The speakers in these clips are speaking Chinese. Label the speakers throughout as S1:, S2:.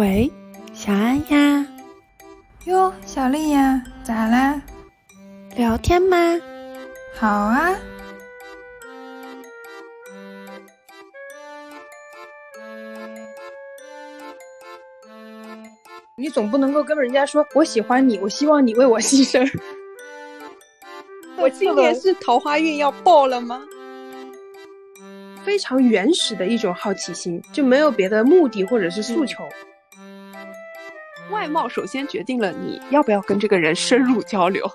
S1: 喂，小安呀。
S2: 哟，小丽呀，咋啦？
S1: 聊天吗？
S2: 好啊。
S3: 你总不能够跟人家说我喜欢你，我希望你为我牺牲。
S4: 我今年是桃花运要爆了吗？
S3: 非常原始的一种好奇心，就没有别的目的或者是诉求。
S4: 外貌首先决定了你要不要跟这个人深入交流。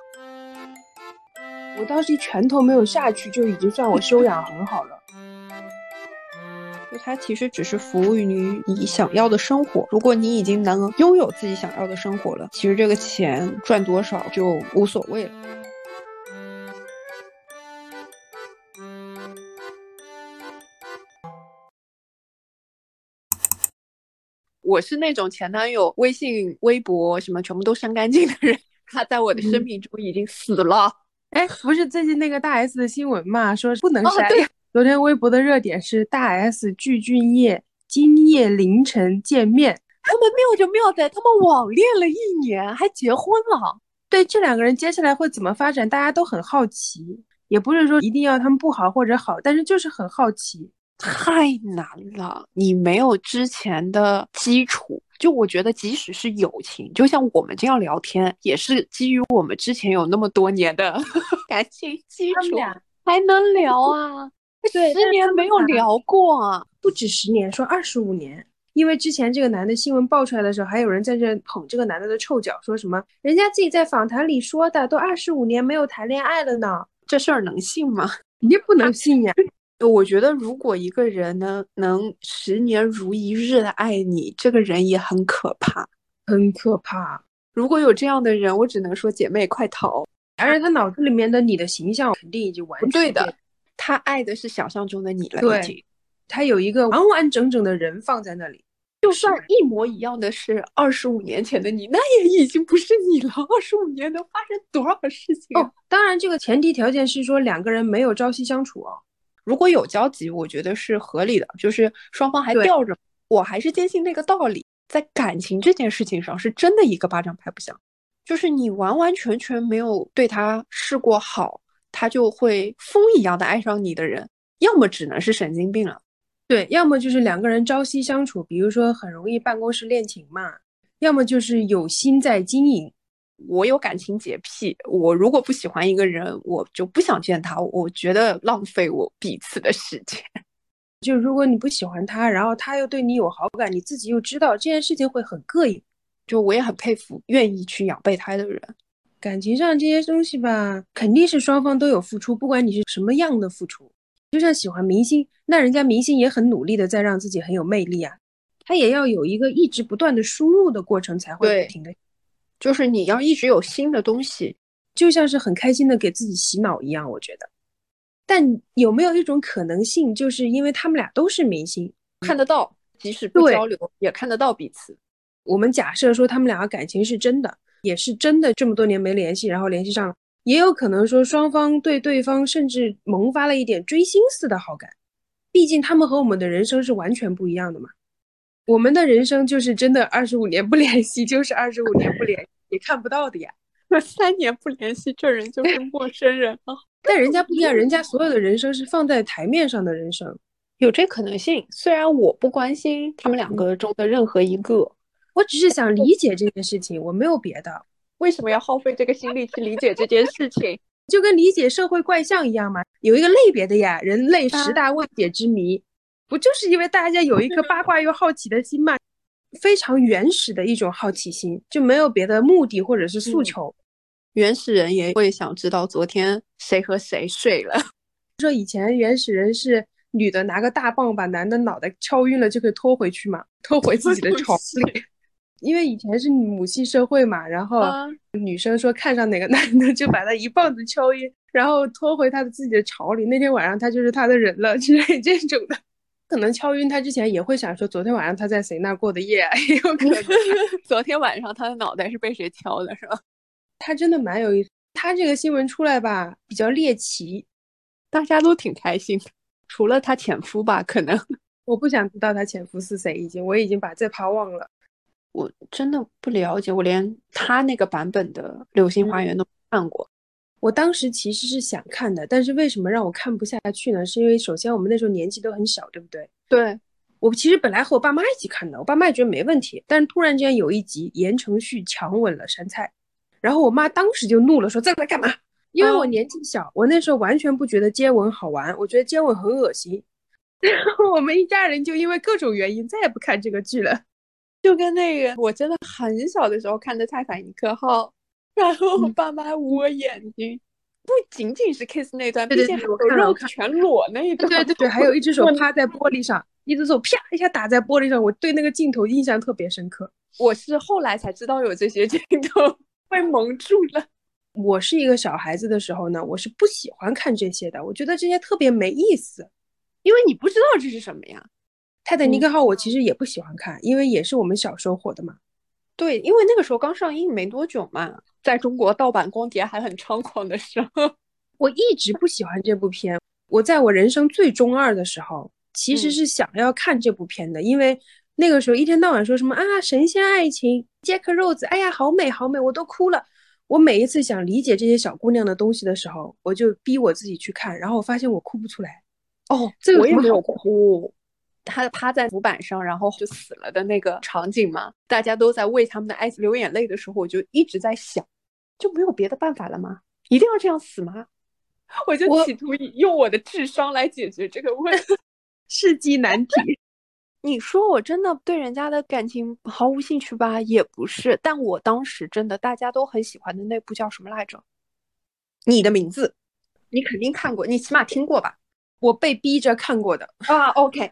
S3: 我当时一拳头没有下去，就已经算我修养很好了。
S4: 就他其实只是服务于你想要的生活。如果你已经能拥有自己想要的生活了，其实这个钱赚多少就无所谓了。我是那种前男友微信、微博什么全部都删干净的人，他在我的生命中已经死了。
S3: 哎，不是最近那个大 S 的新闻嘛，说不能删。昨天微博的热点是大 S 具俊晔今夜凌晨见面，
S4: 他们妙就妙在他们网恋了一年，还结婚了。
S3: 对这两个人接下来会怎么发展，大家都很好奇。也不是说一定要他们不好或者好，但是就是很好奇。
S4: 太难了，你没有之前的基础，就我觉得，即使是友情，就像我们这样聊天，也是基于我们之前有那么多年的 感情基础，还能聊啊。
S3: 对，
S4: 十年没有聊过啊，
S3: 不止十年，说二十五年。因为之前这个男的新闻爆出来的时候，还有人在这捧这个男的的臭脚，说什么人家自己在访谈里说的，都二十五年没有谈恋爱了呢，
S4: 这事儿能信吗？
S3: 肯定不能信呀。
S4: 我觉得，如果一个人呢能十年如一日的爱你，这个人也很可怕，
S3: 很可怕。
S4: 如果有这样的人，我只能说姐妹快逃。
S3: 而且他脑子里面的你的形象肯定已经完全
S4: 对的，他爱的是想象中的你了。
S3: 对，他有一个完完整整的人放在那里，
S4: 就算一模一样的是二十五年前的你，那也已经不是你了。二十五年能发生多少事情？
S3: 哦，当然，这个前提条件是说两个人没有朝夕相处哦。
S4: 如果有交集，我觉得是合理的，就是双方还吊着。我还是坚信那个道理，在感情这件事情上，是真的一个巴掌拍不响。就是你完完全全没有对他试过好，他就会疯一样的爱上你的人，要么只能是神经病了，
S3: 对，要么就是两个人朝夕相处，比如说很容易办公室恋情嘛，要么就是有心在经营。
S4: 我有感情洁癖，我如果不喜欢一个人，我就不想见他。我觉得浪费我彼此的时间。
S3: 就如果你不喜欢他，然后他又对你有好感，你自己又知道这件事情会很膈应。
S4: 就我也很佩服愿意去养备胎的人。
S3: 感情上这些东西吧，肯定是双方都有付出，不管你是什么样的付出。就像喜欢明星，那人家明星也很努力的在让自己很有魅力啊，他也要有一个一直不断的输入的过程才会不停的。
S4: 就是你要一直有新的东西，
S3: 就像是很开心的给自己洗脑一样，我觉得。但有没有一种可能性，就是因为他们俩都是明星，
S4: 看得到，即使不交流也看得到彼此。
S3: 我们假设说他们两个感情是真的，也是真的，这么多年没联系，然后联系上了，也有可能说双方对对方甚至萌发了一点追星似的好感。毕竟他们和我们的人生是完全不一样的嘛。我们的人生就是真的二十五年不联系，就是二十五年不联系。也看不到的呀，
S4: 三年不联系，这人就是 陌生人啊。
S3: 但人家不一样，人家所有的人生是放在台面上的人生，
S4: 有这可能性。虽然我不关心他们两个中的任何一个，
S3: 我只是想理解这件事情，我没有别的。
S4: 为什么要耗费这个心力去理解这件事情？
S3: 就跟理解社会怪象一样嘛，有一个类别的呀，人类十大未解之谜，不就是因为大家有一颗八卦又好奇的心嘛？非常原始的一种好奇心，就没有别的目的或者是诉求。
S4: 原始人也会想知道昨天谁和谁睡了。
S3: 说以前原始人是女的拿个大棒把男的脑袋敲晕了就可以拖回去嘛，拖回自己的 巢里。因为以前是母系社会嘛，然后女生说看上哪个男的就把他一棒子敲晕，然后拖回他的自己的巢里。那天晚上他就是他的人了 之类这种的。可能敲晕他之前也会想说，昨天晚上他在谁那过的夜，也有可能。
S4: 昨天晚上他的脑袋是被谁敲的，是吧？
S3: 他真的蛮有意思。他这个新闻出来吧，比较猎奇，
S4: 大家都挺开心，除了他前夫吧，可能。
S3: 我不想知道他前夫是谁，已经我已经把这趴忘了。
S4: 我真的不了解，我连他那个版本的《流星花园》都看过。
S3: 我当时其实是想看的，但是为什么让我看不下去呢？是因为首先我们那时候年纪都很小，对不对？
S4: 对。
S3: 我其实本来和我爸妈一起看的，我爸妈也觉得没问题，但是突然间有一集言承旭强吻了杉菜，然后我妈当时就怒了，说在那干嘛？因为我年纪小，我那时候完全不觉得接吻好玩，我觉得接吻很恶心。然后我们一家人就因为各种原因再也不看这个剧了。
S4: 就跟那个我真的很小的时候看的《泰坦尼克号》，然后我爸妈捂我眼睛，不仅仅是 kiss 那段，
S3: 对对对，我看
S4: 肉全裸那一段，
S3: 对对对，还有一只手趴在玻璃上，一只手啪一下打在玻璃上，我对那个镜头印象特别深刻。
S4: 我是后来才知道有这些镜头，被蒙住了。
S3: 我是一个小孩子的时候呢，我是不喜欢看这些的，我觉得这些特别没意思，
S4: 因为你不知道这是什么呀。
S3: 泰坦尼克号我其实也不喜欢看，因为也是我们小时候火的嘛。
S4: 对，因为那个时候刚上映没多久嘛，在中国盗版光碟还很猖狂的时候，
S3: 我一直不喜欢这部片。我在我人生最中二的时候，其实是想要看这部片的，因为那个时候一天到晚说什么啊神仙爱情，杰克肉子，哎呀好美好美，我都哭了。我每一次想理解这些小姑娘的东西的时候，我就逼我自己去看，然后我发现我哭不出来。
S4: 哦，这个我也没有哭。他趴在浮板上，然后就死了的那个场景嘛，大家都在为他们的爱情流眼泪的时候，我就一直在想，就没有别的办法了吗？一定要这样死吗？我就企图用我的智商来解决这个问题，
S3: 世纪难题。
S4: 你说我真的对人家的感情毫无兴趣吧？也不是，但我当时真的大家都很喜欢的那部叫什么来着？你的名字，你肯定看过，你起码听过吧？
S3: 我被逼着看过的
S4: 啊。OK，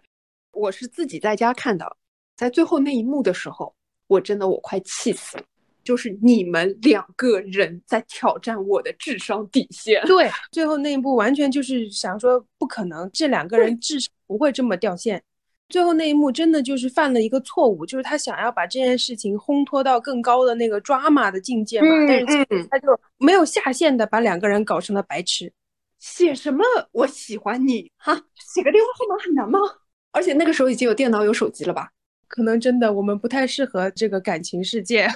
S4: 我是自己在家看的，在最后那一幕的时候，我真的我快气死了，就是你们两个人在挑战我的智商底线。
S3: 对，最后那一步完全就是想说不可能，这两个人智商不会这么掉线。最后那一幕真的就是犯了一个错误，就是他想要把这件事情烘托到更高的那个 drama 的境界嘛，但是他就没有下线的把两个人搞成了白痴。
S4: 写什么我喜欢你哈？写个电话号码很难吗？而且那个时候已经有电脑有手机了吧？
S3: 可能真的我们不太适合这个感情世界，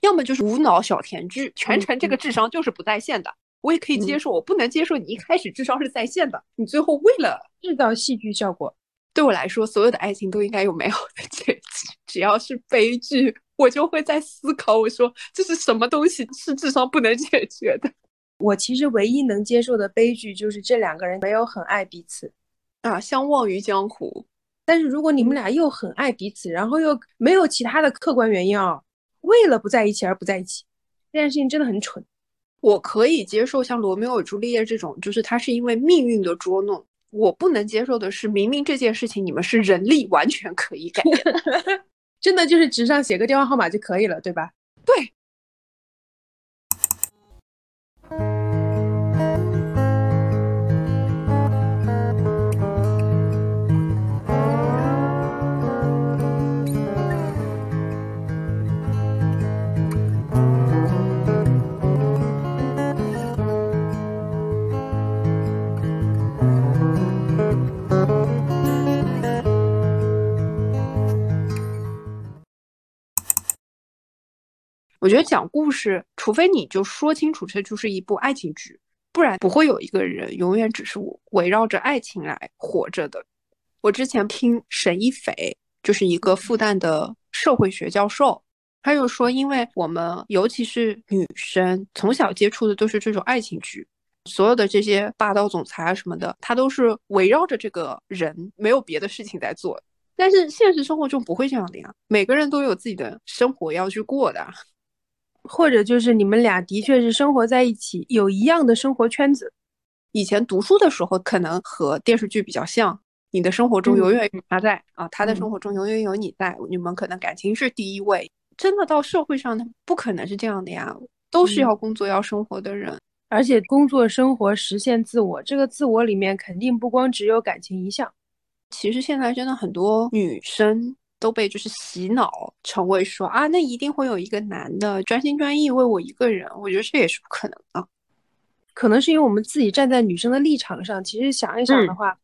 S4: 要么就是无脑小甜剧，全程这个智商就是不在线的。我也可以接受，我不能接受你一开始智商是在线的，你最后为了
S3: 制造戏剧效果。
S4: 对我来说，所有的爱情都应该有美好的结局。只要是悲剧，我就会在思考：我说这是什么东西是智商不能解决的？
S3: 我其实唯一能接受的悲剧就是这两个人没有很爱彼此
S4: 啊，相忘于江湖。
S3: 但是如果你们俩又很爱彼此，然后又没有其他的客观原因啊，为了不在一起而不在一起，这件事情真的很蠢。
S4: 我可以接受像罗密欧与朱丽叶这种，就是他是因为命运的捉弄。我不能接受的是，明明这件事情你们是人力完全可以改变，
S3: 真的就是纸上写个电话号码就可以了，对吧？
S4: 我觉得讲故事，除非你就说清楚这就是一部爱情剧，不然不会有一个人永远只是围绕着爱情来活着的。我之前听沈一斐，就是一个复旦的社会学教授，他又说，因为我们尤其是女生，从小接触的都是这种爱情剧，所有的这些霸道总裁啊什么的，他都是围绕着这个人，没有别的事情在做。但是现实生活中不会这样的呀，每个人都有自己的生活要去过的。
S3: 或者就是你们俩的确是生活在一起，有一样的生活圈子。
S4: 以前读书的时候，可能和电视剧比较像，你的生活中永远有他在啊，他的生活中永远有你在，你们可能感情是第一位。真的到社会上，他不可能是这样的呀，都是要工作要生活的人，
S3: 而且工作生活实现自我，这个自我里面肯定不光只有感情一项。
S4: 其实现在真的很多女生。都被就是洗脑成为说啊，那一定会有一个男的专心专意为我一个人，我觉得这也是不可能的。
S3: 可能是因为我们自己站在女生的立场上，其实想一想的话，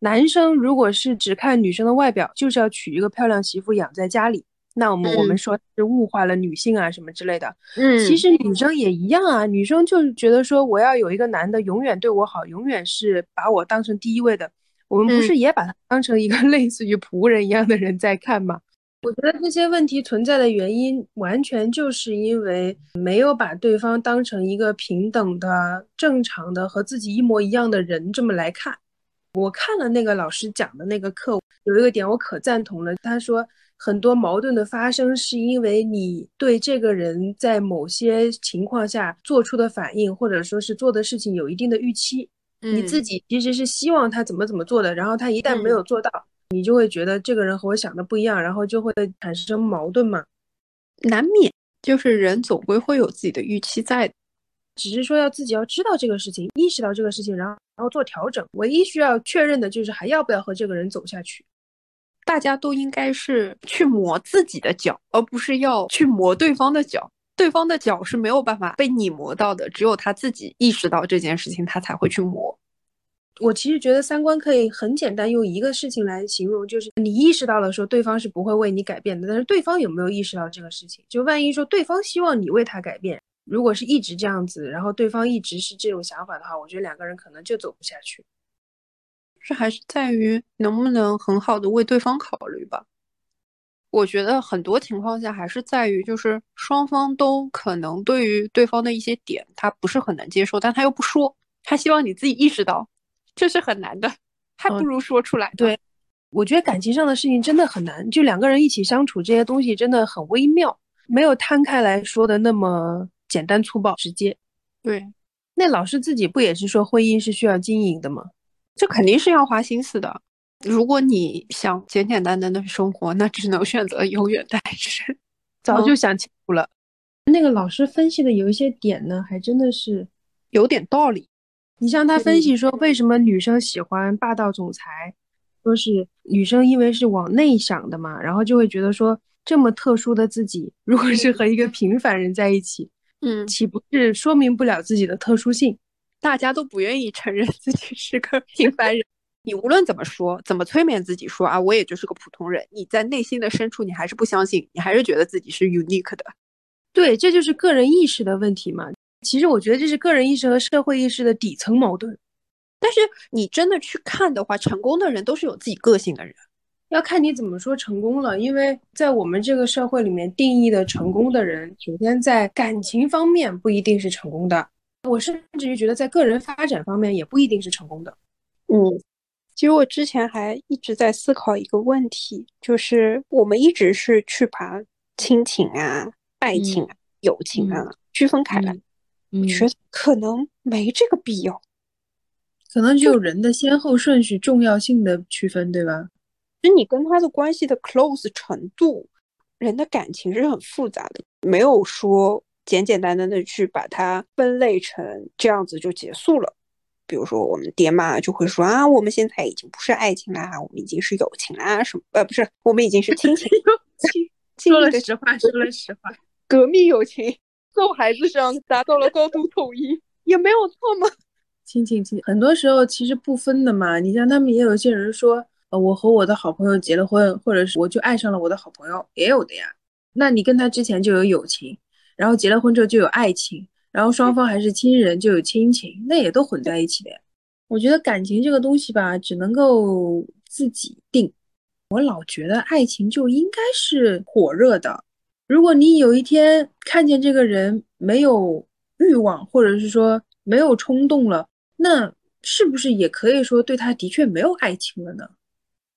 S3: 男生如果是只看女生的外表，就是要娶一个漂亮媳妇养在家里，那我们我们说是物化了女性啊什么之类的。
S4: 嗯，
S3: 其实女生也一样啊，女生就是觉得说我要有一个男的永远对我好，永远是把我当成第一位的。我们不是也把他当成一个 类似于仆人一样的人在看吗？我觉得这些问题存在的原因，完全就是因为没有把对方当成一个平等的、正常的和自己一模一样的人这么来看。我看了那个老师讲的那个课，有一个点我可赞同了。他说，很多矛盾的发生是因为你对这个人在某些情况下做出的反应，或者说是做的事情有一定的预期。你自己其实是希望他怎么怎么做的，然后他一旦没有做到，你就会觉得这个人和我想的不一样，然后就会产生矛盾嘛。
S4: 难免，就是人总归会有自己的预期在。
S3: 只是说要自己要知道这个事情，意识到这个事情，然后然后做调整。唯一需要确认的就是还要不要和这个人走下去。
S4: 大家都应该是去磨自己的脚，而不是要去磨对方的脚。对方的脚是没有办法被你磨到的，只有他自己意识到这件事情，他才会去磨。
S3: 我其实觉得三观可以很简单，用一个事情来形容，就是你意识到了说对方是不会为你改变的，但是对方有没有意识到这个事情？就万一说对方希望你为他改变。如果是一直这样子，然后对方一直是这种想法的话，我觉得两个人可能就走不下去。
S4: 这还是在于能不能很好的为对方考虑吧。我觉得很多情况下还是在于，就是双方都可能对于对方的一些点，他不是很能接受，但他又不说，他希望你自己意识到，这是很难的，还不如说出来。
S3: 对，我觉得感情上的事情真的很难，就两个人一起相处，这些东西真的很微妙，没有摊开来说的那么。简单粗暴直接，
S4: 对，
S3: 那老师自己不也是说婚姻是需要经营的吗？
S4: 这肯定是要花心思的。如果你想简简单单的生活，那只能选择永远单身。
S3: 早就想清楚了。那个老师分析的有一些点呢，还真的是
S4: 有点道理。
S3: 你像他分析说，为什么女生喜欢霸道总裁，说是女生因为是往内想的嘛，然后就会觉得说，这么特殊的自己，如果是和一个平凡人在一起。
S4: 嗯，
S3: 岂不是说明不了自己的特殊性？
S4: 大家都不愿意承认自己是个平凡人。你无论怎么说，怎么催眠自己说啊，我也就是个普通人。你在内心的深处，你还是不相信，你还是觉得自己是 unique 的。
S3: 对，这就是个人意识的问题嘛。其实我觉得这是个人意识和社会意识的底层矛盾。
S4: 但是你真的去看的话，成功的人都是有自己个性的人。
S3: 要看你怎么说成功了，因为在我们这个社会里面定义的成功的人，首先在感情方面不一定是成功的。我甚至于觉得在个人发展方面也不一定是成功的。
S4: 嗯，其实我之前还一直在思考一个问题，就是我们一直是去把亲情啊、爱情啊、友情啊区分开来，我觉得可能没这个必要，
S3: 可能就人的先后顺序、重要性的区分，对吧？
S4: 其实你跟他的关系的 close 程度，人的感情是很复杂的，没有说简简单单的去把它分类成这样子就结束了。比如说我们爹妈就会说啊，我们现在已经不是爱情啦，我们已经是友情啦，什么呃不是，我们已经是亲情。
S3: 说了实话，说了实话，
S4: 革命友情，揍孩子上达到了高度统一，也没有错吗？
S3: 亲情亲，很多时候其实不分的嘛。你像他们也有些人说。呃，我和我的好朋友结了婚，或者是我就爱上了我的好朋友，也有的呀。那你跟他之前就有友情，然后结了婚之后就有爱情，然后双方还是亲人就有亲情，那也都混在一起的呀。我觉得感情这个东西吧，只能够自己定。我老觉得爱情就应该是火热的。如果你有一天看见这个人没有欲望，或者是说没有冲动了，那是不是也可以说对他的确没有爱情了呢？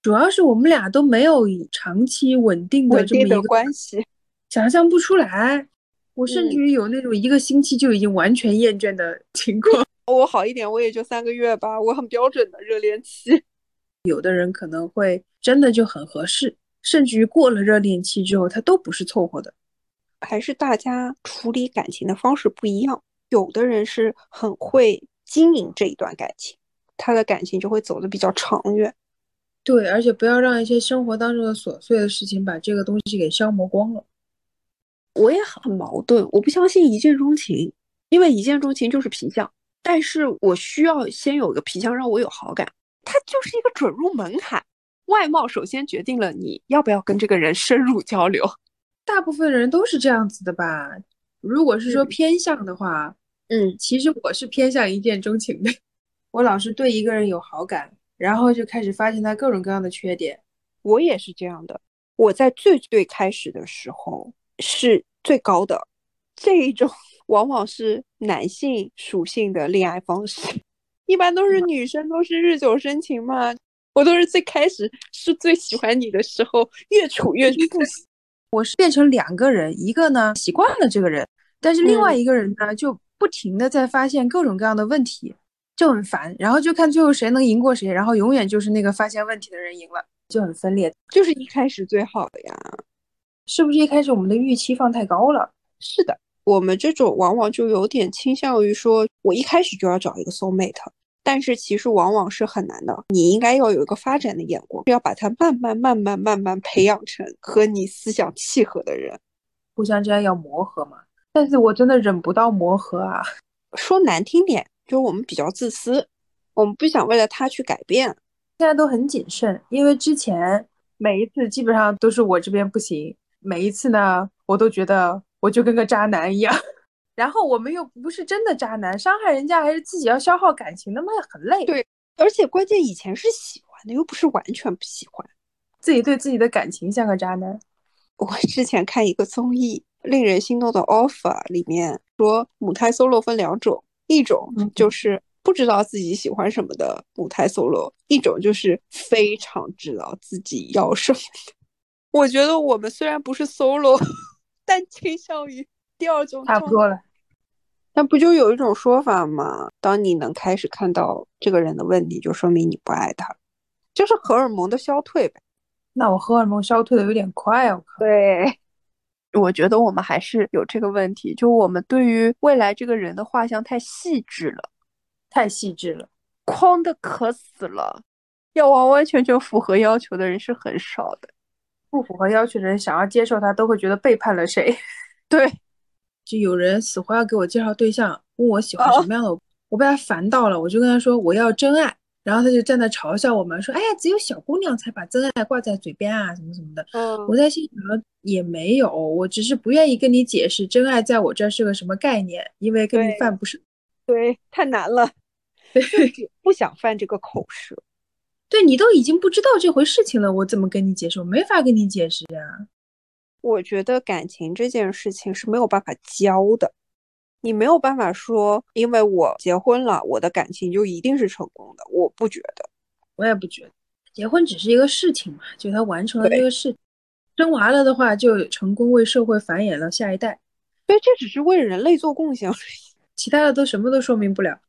S3: 主要是我们俩都没有长期稳定的这么一个
S4: 关系，
S3: 想象不出来。我甚至于有那种一个星期就已经完全厌倦的 情况。
S4: 我好一点，我也就三个月吧，我很标准的热恋期。
S3: 有的人可能会真的就很合适，甚至于过了热恋期之后，他都不是凑合的。
S4: 还是大家处理感情的方式不一样。有的人是很会经营这一段感情，他的感情就会走得比较长远。
S3: 对，而且不要让一些生活当中的琐碎的事情把这个东西给消磨光了。
S4: 我也很矛盾，我不相信一见钟情，因为一见钟情就是皮相，但是我需要先有个皮相让我有好感，它就是一个准入门槛。外貌首先决定了你要不要跟这个人深入交流，
S3: 大部分人都是这样子的吧？如果是说偏向的话，
S4: 嗯，
S3: 其实我是偏向一见钟情的。我老是对一个人有好感，然后就开始发现他各种各样的缺点。
S4: 我也是这样的。我在最最开始的时候是最高的，这一种 往往是男性属性的恋爱方式，一般都是女生都是日久生情嘛。我都是最开始是最喜欢你的时候，越处越不喜。
S3: 我是变成两个人，一个呢习惯了这个人，但是另外一个人呢就不停的在发现各种各样的问题，就很烦。然后就看最后谁能赢过谁，然后永远就是那个发现问题的人赢了，就很分裂。
S4: 就是一开始最好的呀，
S3: 是不是一开始我们的预期放太高了？
S4: 是的，我们这种往往就有点倾向于说，我一开始就要找一个 soul mate。但是其实往往是很难的，你应该要有一个发展的眼光，要把它慢慢、慢慢、慢慢培养成和你思想契合的人，
S3: 互相之间要磨合嘛。但是我真的忍不到磨合啊，
S4: 说难听点，就是我们比较自私，我们不想为了他去改变，
S3: 现在都很谨慎，因为之前每一次基本上都是我这边不行，每一次呢，我都觉得我就跟个渣男一样。然后我们又不是真的渣男，伤害人家还是自己要消耗感情，那么很累。
S4: 对，而且关键以前是喜欢的，又不是完全不喜欢。
S3: 自己对自己的感情像个渣男。
S4: 我之前看一个综艺《令人心动的 offer》，里面说母胎 solo 分两种，一种就是不知道自己喜欢什么的母胎 solo，一种就是非常知道自己要什么的。我觉得我们虽然不是 solo，但倾向于第二种。
S3: 差不多了。
S4: 那不就有一种说法吗？当你能开始看到这个人的问题，就说明你不爱他，就是荷尔蒙的消退呗。
S3: 那我荷尔蒙消退的有点快哦。
S4: 对，我觉得我们还是有这个问题，就我们对于未来这个人的画像太细致了，
S3: 太细致了，
S4: 框的可死了。要完完全全符合要求的人是很少的，
S3: 不符合要求的人想要接受他，都会觉得背叛了谁。
S4: 对。
S3: 就有人死活要给我介绍对象，问我喜欢什么样的，我被他烦到了，我就跟他说我要真爱，然后他就站在嘲笑我们说，哎呀，只有小姑娘才把真爱挂在嘴边啊，什么什么的。
S4: 嗯，
S3: 我在心想也没有，我只是不愿意跟你解释真爱在我这是个什么概念，因为跟你犯不是，
S4: 对，太难了，
S3: 对，
S4: 不想犯这个口舌。
S3: 对你都已经不知道这回事情了，我怎么跟你解释？我没法跟你解释呀。
S4: 我觉得感情这件事情是没有办法教的，你没有办法说，因为我结婚了，我的感情就一定是成功的。我不觉得，
S3: 我也不觉得，结婚只是一个事情嘛，就他完成了这个事，生娃了的话就成功为社会繁衍了下一代。
S4: 对，这只是为人类做贡献而已，
S3: 其他的都什么都说明不了。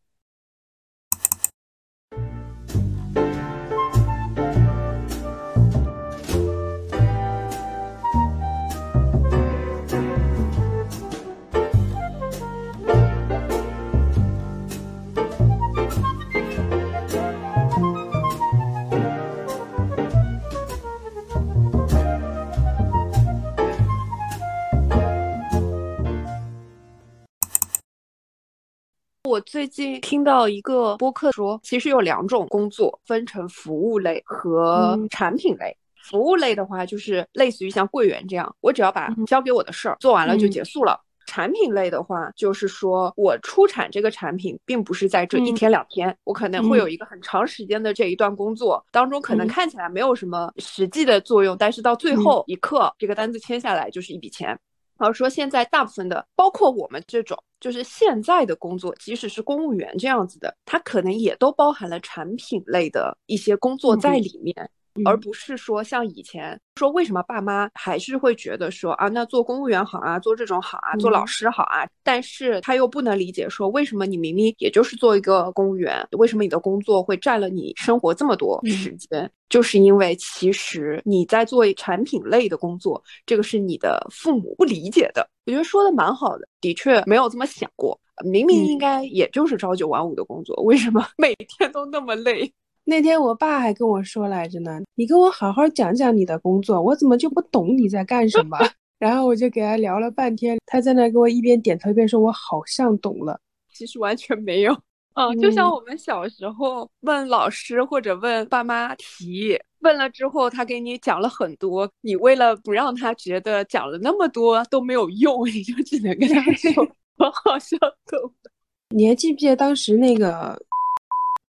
S4: 我最近听到一个播客说，其实有两种工作，分成服务类和产品类。服务类的话，就是类似于像柜员这样，我只要把交给我的事儿做完了就结束了。产品类的话，就是说我出产这个产品，并不是在这一天两天，我可能会有一个很长时间的这一段工作当中，可能看起来没有什么实际的作用，但是到最后一刻，这个单子签下来就是一笔钱。然后说，现在大部分的，包括我们这种，就是现在的工作，即使是公务员这样子的，它可能也都包含了产品类的一些工作在里面。而不是说像以前说为什么爸妈还是会觉得说啊，那做公务员好啊，做这种好啊，做老师好啊，但是他又不能理解说为什么你明明也就是做一个公务员，为什么你的工作会占了你生活这么多时间？就是因为其实你在做产品类的工作，这个是你的父母不理解的。我觉得说的蛮好的，的确没有这么想过，明明应该也就是朝九晚五的工作，为什么 每天都那么累？
S3: 那天我爸还跟我说来着呢，你跟我好好讲讲你的工作，我怎么就不懂你在干什么？然后我就给他聊了半天，他在那给我一边点头一边说，我好像懂了，
S4: 其实完全没有。嗯，就像我们小时候问老师或者问爸妈题，问了之后，他给你讲了很多，你为了不让他觉得讲了那么多都没有用，你就只能跟他说 我好像懂了。
S3: 你还记不记得当时那个？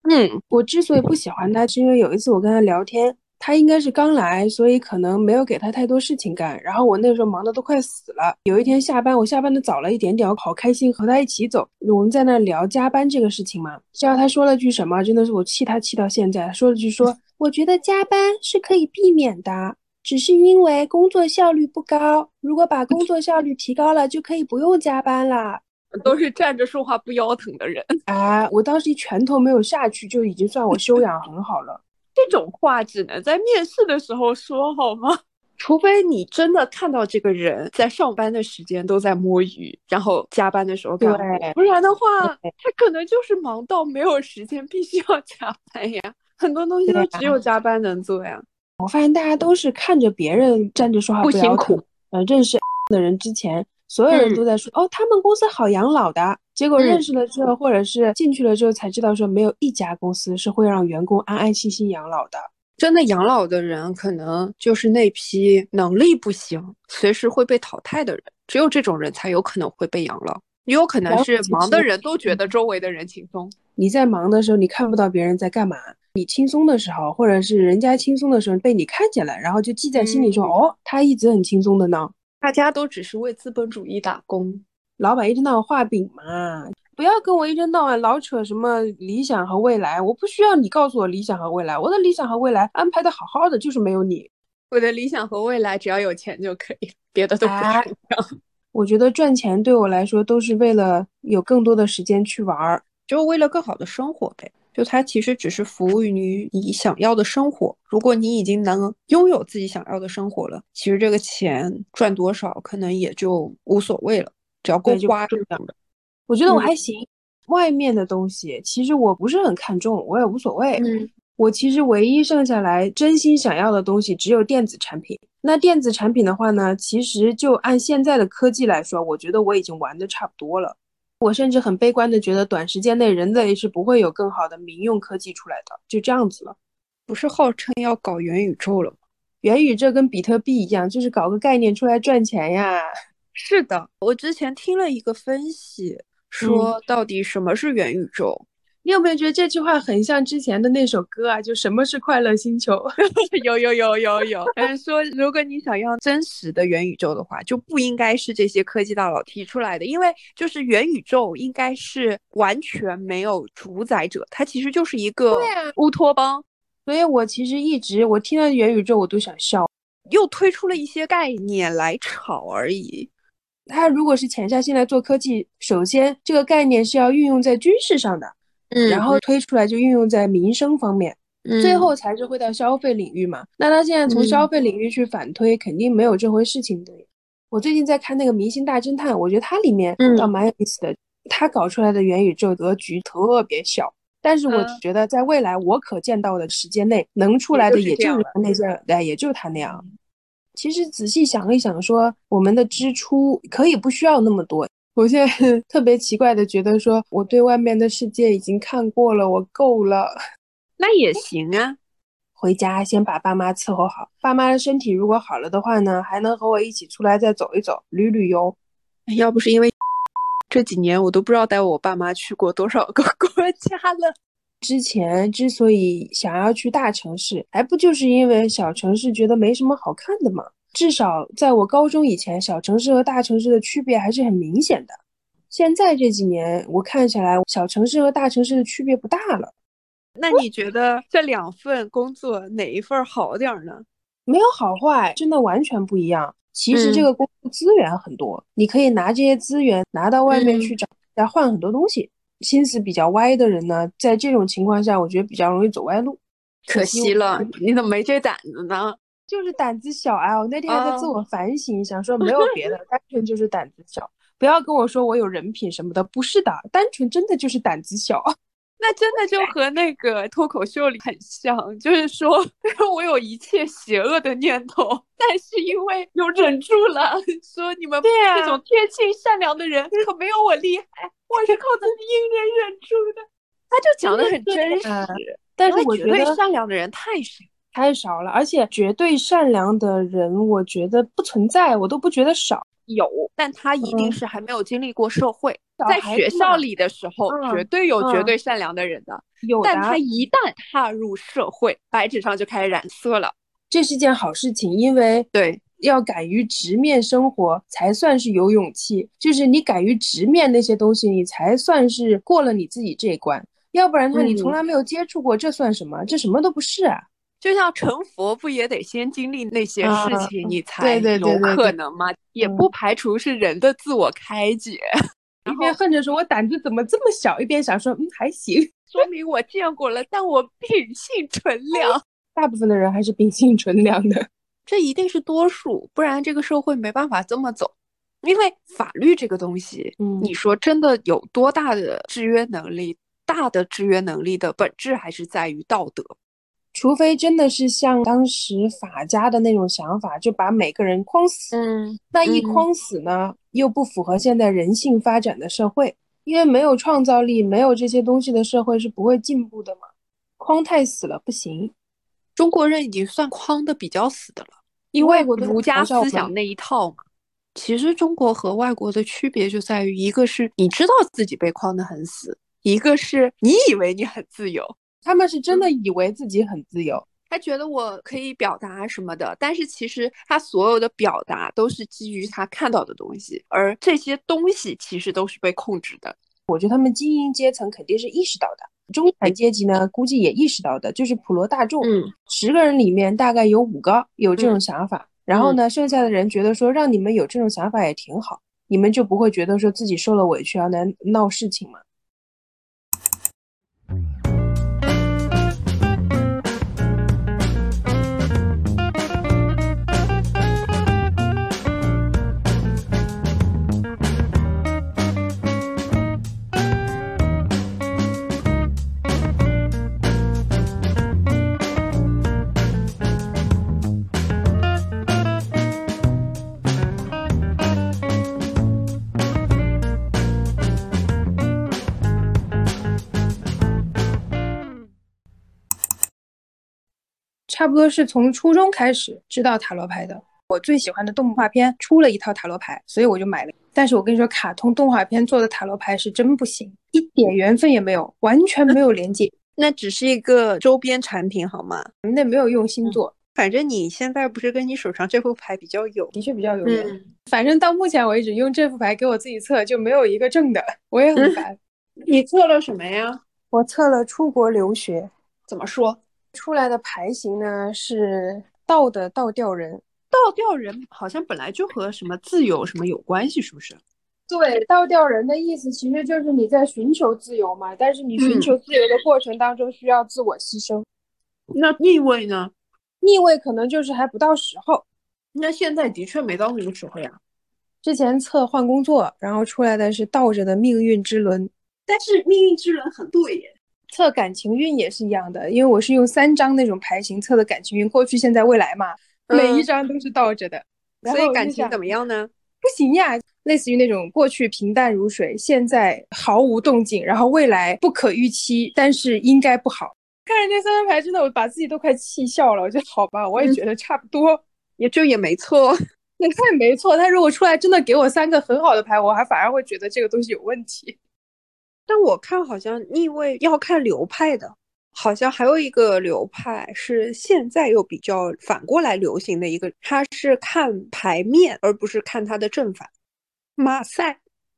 S3: 嗯，我之所以不喜欢他，是因为有一次我跟他聊天，他应该是刚来，所以可能没有给他太多事情干。然后我那时候忙的都快死了。有一天下班，我下班的早了一点点，我好开心和他一起走。我们在那聊加班这个事情嘛，知道他说了句什么？真的是我气他气到现在。说了句说。我觉得加班是可以避免的，只是因为工作效率不高。如果把工作效率提高了，就可以不用加班了。
S4: 都是站着说话不腰疼的人
S3: 啊！我当时一拳头没有下去，就已经算我修养很好了。
S4: 这种话只能在面试的时候说，好吗？除非你真的看到这个人在上班的时间都在摸鱼，然后加班的时候干活，不然的话，他可能就是忙到没有时间，必须要加班呀。很多东西都只有加班能做呀。
S3: 我发现大家都是看着别人站着说话不
S4: 辛苦。
S3: 呃，认识的人之前，所有人都在说哦，他们公司好养老的。结果认识了之后，或者是进去了之后，才知道说没有一家公司是会让员工安安心心养老的。
S4: 真的养老的人，可能就是那批能力不行、随时会被淘汰的人。只有这种人才有可能会被养老。也有可能是忙的人都觉得周围的人轻松。
S3: 你在忙的时候，你看不到别人在干嘛。你轻松的时候，或者是人家轻松的时候被你看见了，然后就记在心里说：“哦，他一直很轻松的呢。”
S4: 大家都只是为资本主义打工，
S3: 老板一天到晚画饼嘛，不要跟我一天到晚老扯什么理想和未来，我不需要你告诉我理想和未来，我的理想和未来安排的好好的，就是没有你。
S4: 我的理想和未来只要有钱就可以，别的都不重要。
S3: 我觉得赚钱对我来说都是为了有更多的时间去玩儿，
S4: 就为了更好的生活呗。就它其实只是服务于你想要的生活。如果你已经能拥有自己想要的生活了，其实这个钱赚多少可能也就无所谓了，只要够花
S3: 这样的。我觉得我还行。外面的东西其实我不是很看重，我也无所谓。
S4: 嗯，
S3: 我其实唯一剩下来真心想要的东西只有电子产品。那电子产品的话呢，其实就按现在的科技来说，我觉得我已经玩的差不多了。我甚至很悲观的觉得，短时间内人类是不会有更好的民用科技出来的，就这样子了。
S4: 不是号称要搞元宇宙了吗？
S3: 元宇宙跟比特币一样，就是搞个概念出来赚钱呀。
S4: 是的，我之前听了一个分析，说到底什么是元宇宙。
S3: 你有没有觉得这句话很像之前的那首歌啊？就什么是快乐星球？
S4: 有有有有有。嗯，说如果你想要真实的元宇宙的话，就不应该是这些科技大佬提出来的，因为就是元宇宙应该是完全没有主宰者，它其实就是一个乌托邦。
S3: 所以我其实一直我听到元宇宙我都想笑，
S4: 又推出了一些概念来炒而已。
S3: 他如果是潜下心来做科技，首先这个概念是要运用在军事上的。然后推出来就运用在民生方面，最后才是会到消费领域嘛。那他现在从消费领域去反推，肯定没有这回事情的。我最近在看那个《明星大侦探》，我觉得它里面倒蛮有意思的。他搞出来的元宇宙格局特别小，但是我觉得在未来我可见到的时间内能出来的也就是那些，哎，也就是他那样。其实仔细想一想，说我们的支出可以不需要那么多。我现在 特别奇怪的觉得，说我对外面的世界已经看过了，我够了。
S4: 那也行啊，
S3: 回家先把爸妈伺候好。爸妈的身体如果好了的话呢，还能和我一起出来再走一走，旅旅游。
S4: 要不是因为 这几年，我都不知道带我爸妈去过多少个国家了。
S3: 之前之所以想要去大城市，还不就是因为小城市觉得没什么好看的吗？至少在我高中以前，小城市和大城市的区别还是很明显的。现在这几年，我看下来，小城市和大城市的区别不大了。
S4: 那你觉得这两份工作哪一份好点儿呢？
S3: 没有好坏，真的完全不一样。其实这个工作资源很多，你可以拿这些资源拿到外面去找，再换很多东西。心思比较歪的人呢，在这种情况下，我觉得比较容易走歪路。
S4: 可惜了，你怎么没这胆子呢？
S3: 就是胆子小啊！我那天还在自我反省，想说没有别的，单纯就是胆子小。不要跟我说我有人品什么的，不是的，单纯真的就是胆子小。
S4: 那真的就和那个脱口秀里很像，就是说 我有一切邪恶的念头，但是因为有忍住了。说你们这种天性善良的人可没有我厉害，我是靠自己硬忍忍住的。他就讲的很真实，
S3: 但是我觉得
S4: 善良的人太少。
S3: 太少了，而且绝对善良的人，我觉得不存在，我都不觉得少。
S4: 有，但他一定是还没有经历过社会，在学校里的时候，绝对有绝对善良的人的。
S3: 有，
S4: 但他一旦踏入社会，白纸上就开始染色了。
S3: 这是件好事情，因为
S4: 对，
S3: 要敢于直面生活，才算是有勇气。就是你敢于直面那些东西，你才算是过了你自己这一关。要不然的话，你从来没有接触过，这算什么？这什么都不是啊。
S4: 就像成佛，不也得先经历那些事情，你才有可能吗？也不排除是人的自我开解。
S3: 一边恨着说我胆子怎么这么小，一边想说嗯还行，
S4: 说明我见过了，但我秉性纯良。
S3: 大部分的人还是秉性纯良的，
S4: 这一定是多数，不然这个社会没办法这么走。因为法律这个东西，嗯，你说真的有多大的制约能力？大的制约能力的本质还是在于道德。
S3: 除非真的是像当时法家的那种想法，就把每个人框死。
S4: 嗯，
S3: 那一框死呢，又不符合现在人性发展的社会，因为没有创造力、没有这些东西的社会是不会进步的嘛。框太死了不行。
S4: 中国人已经算框的比较死的了，因为儒家思想那一套嘛。其实中国和外国的区别就在于，一个是你知道自己被框得很死，一个是你以为你很自由。
S3: 他们是真的以为自己很自由，
S4: 他觉得我可以表达什么的，但是其实他所有的表达都是基于他看到的东西，而这些东西其实都是被控制的。
S3: 我觉得他们精英阶层肯定是意识到的，中产阶级呢估计也意识到的，就是普罗大众，
S4: 嗯，
S3: 十个人里面大概有五个有这种想法，然后呢，剩下的人觉得说让你们有这种想法也挺好，你们就不会觉得说自己受了委屈要来闹事情嘛。差不多是从初中开始知道塔罗牌的。我最喜欢的动画片出了一套塔罗牌，所以我就买了。但是我跟你说，卡通动画片做的塔罗牌是真不行，一点缘分也没有，完全没有连接。
S4: 那只是一个周边产品好吗？
S3: 那没有用心做。
S4: 反正你现在不是跟你手上这副牌比较有，
S3: 的确比较有缘。反正到目前为止，用这副牌给我自己测就没有一个正的，我也很烦。
S4: 你测了什么呀？
S3: 我测了出国留学。
S4: 怎么说？
S3: 出来的牌型呢是倒的倒吊人，
S4: 倒吊人好像本来就和什么自由什么有关系，是不是？
S3: 对，倒吊人的意思其实就是你在寻求自由嘛，但是你寻求自由的过程当中需要自我牺牲。
S4: 那逆位呢？
S3: 逆位可能就是还不到时候。
S4: 那现在的确没到那个时候呀。
S3: 之前测换工作，然后出来的是倒着的命运之轮，
S4: 但是命运之轮很对耶。
S3: 测感情运也是一样的，因为我是用三张那种牌型测的感情运，过去、现在、未来嘛，每一张都是倒着的，
S4: 所以感情怎么样呢？
S3: 不行呀，类似于那种过去平淡如水，现在毫无动静，然后未来不可预期，但是应该不好。看着那三张牌，真的我把自己都快气笑了。我觉得好吧，我也觉得差不多，
S4: 也就也没错，
S3: 也太没错。他如果出来真的给我三个很好的牌，我还反而会觉得这个东西有问题。
S4: 但我看好像逆位要看流派的，好像还有一个流派是现在又比较反过来流行的一个，它是看牌面而不是看它的正反。马赛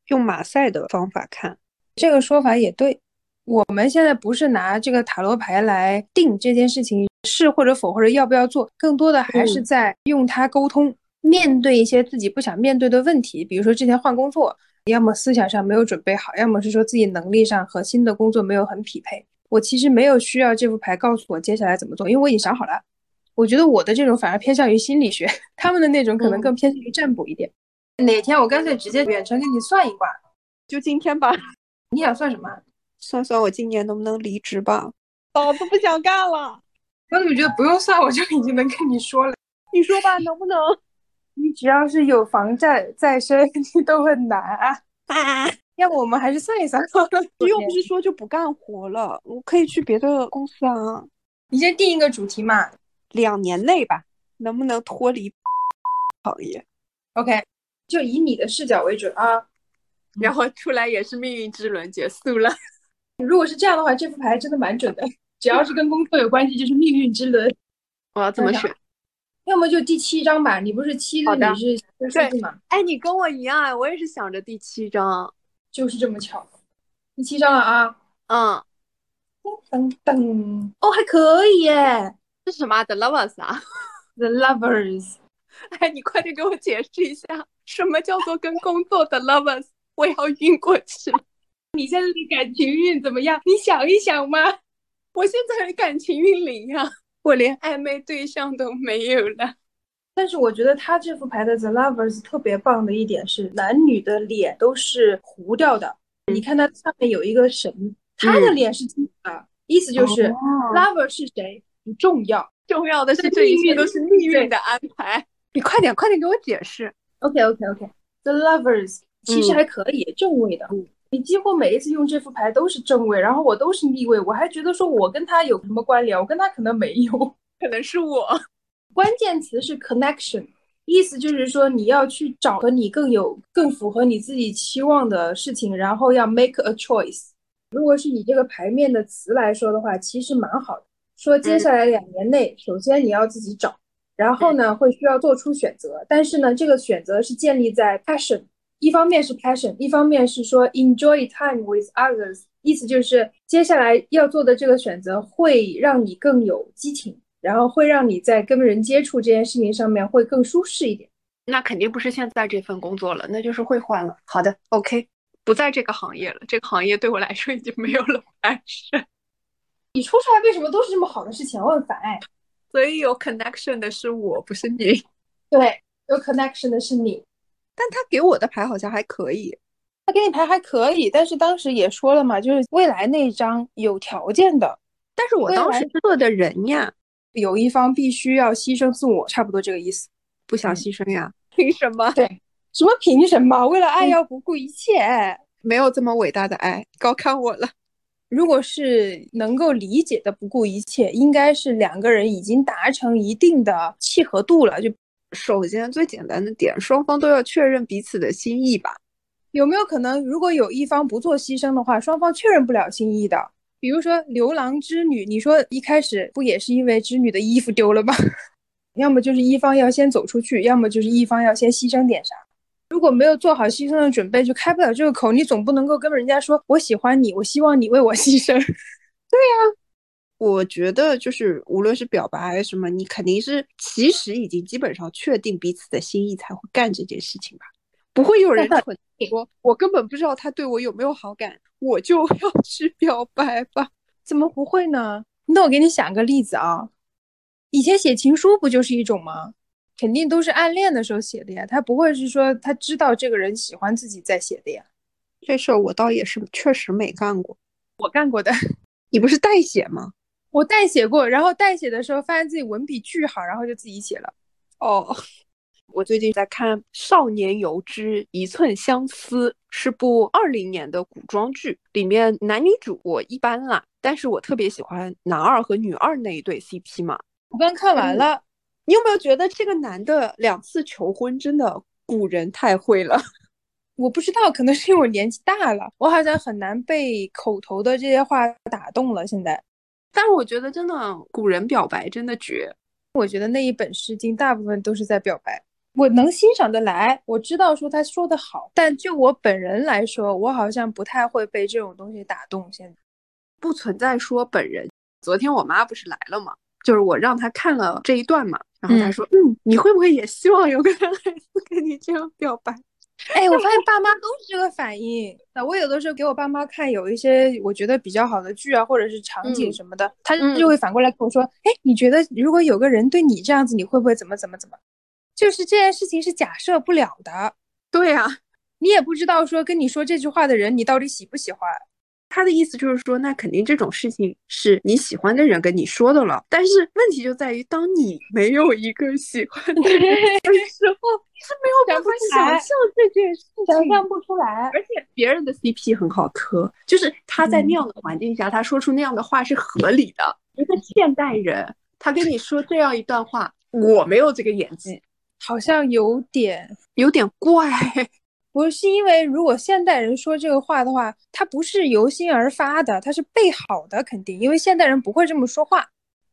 S4: 用马赛的方法看，
S3: 这个说法也对。我们现在不是拿这个塔罗牌来定这件事情是或者否或者要不要做，更多的还是在用它沟通，面对一些自己不想面对的问题，比如说之前换工作。要么思想上没有准备好，要么是说自己能力上和新的工作没有很匹配。我其实没有需要这副牌告诉我接下来怎么做，因为我已经想好了。我觉得我的这种反而偏向于心理学，他们的那种可能更偏向于占卜一点。哪天我干脆直接远程给你算一卦，
S4: 就今天吧。
S3: 你想算什么？
S4: 算算我今年能不能离职吧。老子不想干了。
S3: 我怎么觉得不用算我就已经能跟你说了？
S4: 你说吧，能不能？
S3: 你只要是有房债在身，你都很难啊！啊，要不我们还是算一算。
S4: 又不是说就不干活了，我可以去别的公司啊。
S3: 你先定一个主题嘛。
S4: 两年内吧，能不能脱离行业
S3: ？OK，就以你的视角为准啊。
S4: 然后出来也是命运之轮结束了。
S3: 如果是这样的话，这副牌真的蛮准的。只要是跟工作有关系，就是命运之轮。
S4: 我要怎么选？
S3: 要么就第七张吧。你不是七个，你是数字吗？
S4: 哎，你跟我一样，我也是想着第七张，
S3: 就是这么巧。第七张了啊。
S4: 嗯。
S3: 噔噔，哦，还可以耶。
S4: 是什么？The Lovers 啊？
S3: The Lovers。
S4: 哎，你快点给我解释一下，什么叫做跟工作的 Lovers？我要晕过去了。
S3: 你现在的感情运怎么样？你想一想嘛。
S4: 我现在感情运零呀，我连暧昧对象都没有了。
S3: 但是我觉得他这副牌的 The Lovers 特别棒的一点是，男女的脸都是糊掉的。你看它上面有一个神，他的脸是金的，意思就是 Lover 是谁不重要，
S4: 重要的是这一切都是命运的安排。你快点，快点给我解释。
S3: OK OK OK，The Lovers 其实还可以，正位的。你几乎每一次用这副牌都是正位，然后我都是逆位，我还觉得说我跟他有什么关联？我跟他可能没有，
S4: 可能是我。
S3: 关键词是 connection，意思就是说你要去找和你更有、更符合你自己期望的事情，然后要 make a choice。如果是以这个牌面的词来说的话，其实蛮好的。说接下来两年内，首先你要自己找，然后呢会需要做出选择，但是呢这个选择是建立在 passion。一方面是 passion，一方面是说 enjoy time with others，意思就是接下来要做的这个选择会让你更有激情，然后会让你在跟人接触这件事情上面会更舒适一点。
S4: 那肯定不是现在这份工作了，那就是会换了。好的，OK，不在这个行业了，这个行业对我来说已经没有了 passion。
S3: 你说出来为什么都是这么好的事情？我很烦哎。
S4: 所以有 connection 的是我，不是你。
S3: 对，有 connection 的是你。
S4: 但他给我的牌好像还可以，
S3: 他给你牌还可以，但是当时也说了嘛，就是未来那一张有条件的，
S4: 但是我当时做的人呀，
S3: 有一方必须要牺牲自我，差不多这个意思，
S4: 不想牺牲呀？凭什么？
S3: 对，什么凭什么？为了爱要不顾一切？
S4: 没有这么伟大的爱，高看我了。
S3: 如果是能够理解的不顾一切，应该是两个人已经达成一定的契合度了，就。
S4: 首先，最简单的点，双方都要确认彼此的心意吧。
S3: 有没有可能，如果有一方不做牺牲的话，双方确认不了心意的？比如说牛郎织女，你说一开始不也是因为织女的衣服丢了吗？要么就是一方要先走出去，要么就是一方要先牺牲点啥。如果没有做好牺牲的准备，就开不了这个口。你总不能够跟人家说我喜欢你，我希望你为我牺牲。
S4: 对呀。我觉得就是无论是表白还是什么，你肯定是其实已经基本上确定彼此的心意才会干这件事情吧？不会有人 说，我根本不知道他对我有没有好感，我就要去表白吧？
S3: 怎么不会呢？那我给你想个例子啊，以前写情书不就是一种吗？肯定都是暗恋的时候写的呀，他不会是说他知道这个人喜欢自己在写的呀？
S4: 这事儿我倒也是确实没干过，
S3: 我干过的，
S4: 你不是代写吗？
S3: 我代写过，然后代写的时候发现自己文笔巨好，然后就自己写了。
S4: 哦，我最近在看《少年游之一寸相思》，是部二零年的古装剧，里面男女主我一般啦，但是我特别喜欢男二和女二那一对 CP 嘛。
S3: 我刚看完了，
S4: 你有没有觉得这个男的两次求婚真的古人太会了？
S3: 我不知道，可能是因为我年纪大了，我好像很难被口头的这些话打动了。现在。
S4: 但是我觉得真的古人表白真的绝，
S3: 我觉得那一本《诗经》大部分都是在表白，我能欣赏得来，我知道说他说的好，但就我本人来说，我好像不太会被这种东西打动。现在
S4: 不存在说本人。昨天我妈不是来了嘛，就是我让她看了这一段嘛，然后她说，嗯，你会不会也希望有个男孩子跟你这样表白？
S3: 哎，我发现爸妈都是这个反应。那我有的时候给我爸妈看有一些我觉得比较好的剧啊，或者是场景什么的，他就会反过来跟我说：“哎，你觉得如果有个人对你这样子，你会不会怎么怎么怎么？”就是这件事情是假设不了的。
S4: 对呀，
S3: 你也不知道说跟你说这句话的人，你到底喜不喜欢。
S4: 他的意思就是说，那肯定这种事情是你喜欢的人跟你说的了。但是问题就在于，当你没有一个喜欢的人的时候，是没有办法想象这件事情，
S3: 想象不出来。
S4: 而且别人的 CP 很好磕，就是他在那样的环境下，他说出那样的话是合理的。一个现代人，他跟你说这样一段话，我没有这个演技，
S3: 好像有点
S4: 有点怪。
S3: 不是因为如果现代人说这个话的话，他不是由心而发的，他是备好的，肯定，因为现代人不会这么说话。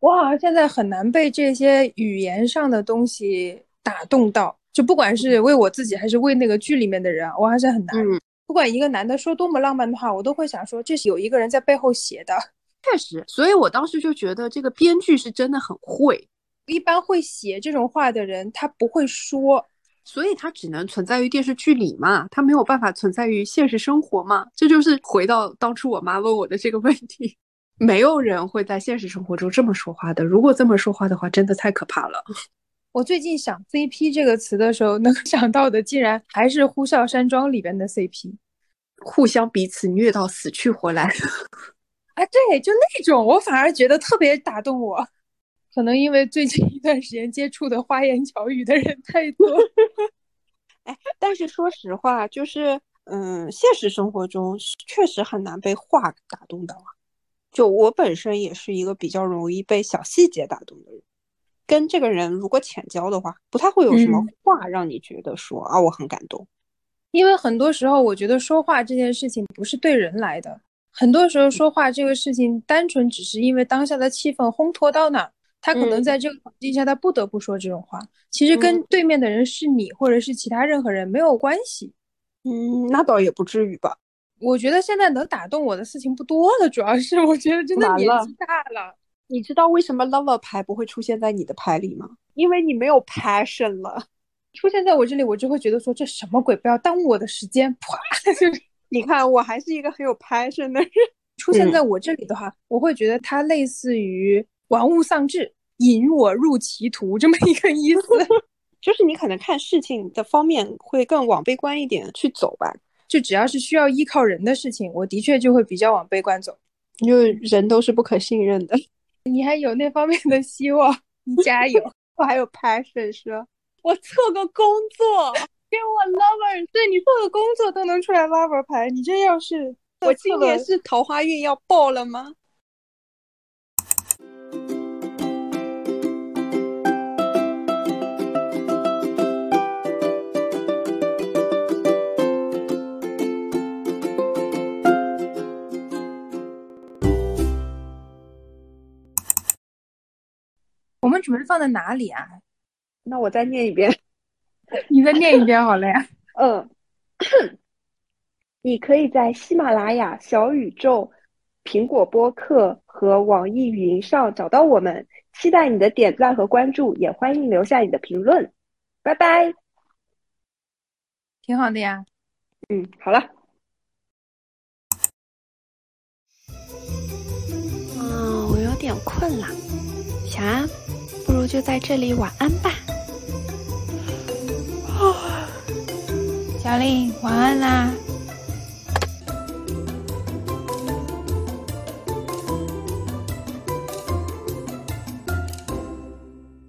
S3: 我好像现在很难被这些语言上的东西打动到，就不管是为我自己还是为那个剧里面的人，我还是很难。不管一个男的说多么浪漫的话，我都会想说这是有一个人在背后写的。
S4: 确实，所以我当时就觉得这个编剧是真的很会。
S3: 一般会写这种话的人，他不会说。
S4: 所以他只能存在于电视剧里嘛，他没有办法存在于现实生活嘛。这就是回到当初我妈问我的这个问题，没有人会在现实生活中这么说话的。如果这么说话的话，真的太可怕了。
S3: 我最近想 CP 这个词的时候，能 想到的竟然还是《呼啸山庄》里边的 CP，
S4: 互相彼此虐到死去活来。
S3: 啊，对，就那种，我反而觉得特别打动我。可能因为最近一段时间接触的花言巧语的人太多，
S4: 哎，但是说实话，就是嗯，现实生活中确实很难被话打动到啊。就我本身也是一个比较容易被小细节打动的人，跟这个人如果浅交的话，不太会有什么话让你觉得说啊我很感动。
S3: 因为很多时候，我觉得说话这件事情不是对人来的，很多时候说话这个事情单纯只是因为当下的气氛烘托到那。他可能在这个环境下，他不得不说这种话。其实跟对面的人是你，或者是其他任何人没有关系。
S4: 嗯，那倒也不至于吧。
S3: 我觉得现在能打动我的事情不多了，主要是我觉得真的年纪大了。
S4: 你知道为什么 lover 牌不会出现在你的牌里吗？因为你没有 passion 了。
S3: 出现在我这里，我就会觉得说这什么鬼，不要耽误我的时间。啪！
S4: 你看，我还是一个很有 passion 的人。
S3: 出现在我这里的话，我会觉得它类似于。玩物丧志，引我入歧途，这么一个意思，
S4: 就是你可能看事情的方面会更往悲观一点去走吧。
S3: 就只要是需要依靠人的事情，我的确就会比较往悲观走，
S4: 因为人都是不可信任的。
S3: 你还有那方面的希望，你加油！
S4: 我还有 passion，说，
S3: 我测个工作，给我 lover，对你做个工作都能出来 lover 牌，你这要是
S4: 我今年是桃花运要爆了吗？
S3: 们准备放在哪里啊？
S4: 那我再念一遍，
S3: 你再念一遍好了呀。
S4: 嗯，你可以在喜马拉雅、小宇宙。苹果播客和网易云上找到我们，期待你的点赞和关注，也欢迎留下你的评论。拜拜，
S3: 挺好的呀。
S4: 嗯，好了。
S5: 啊，我有点困了，小安，不如就在这里晚安吧。
S3: 小令，晚安啦。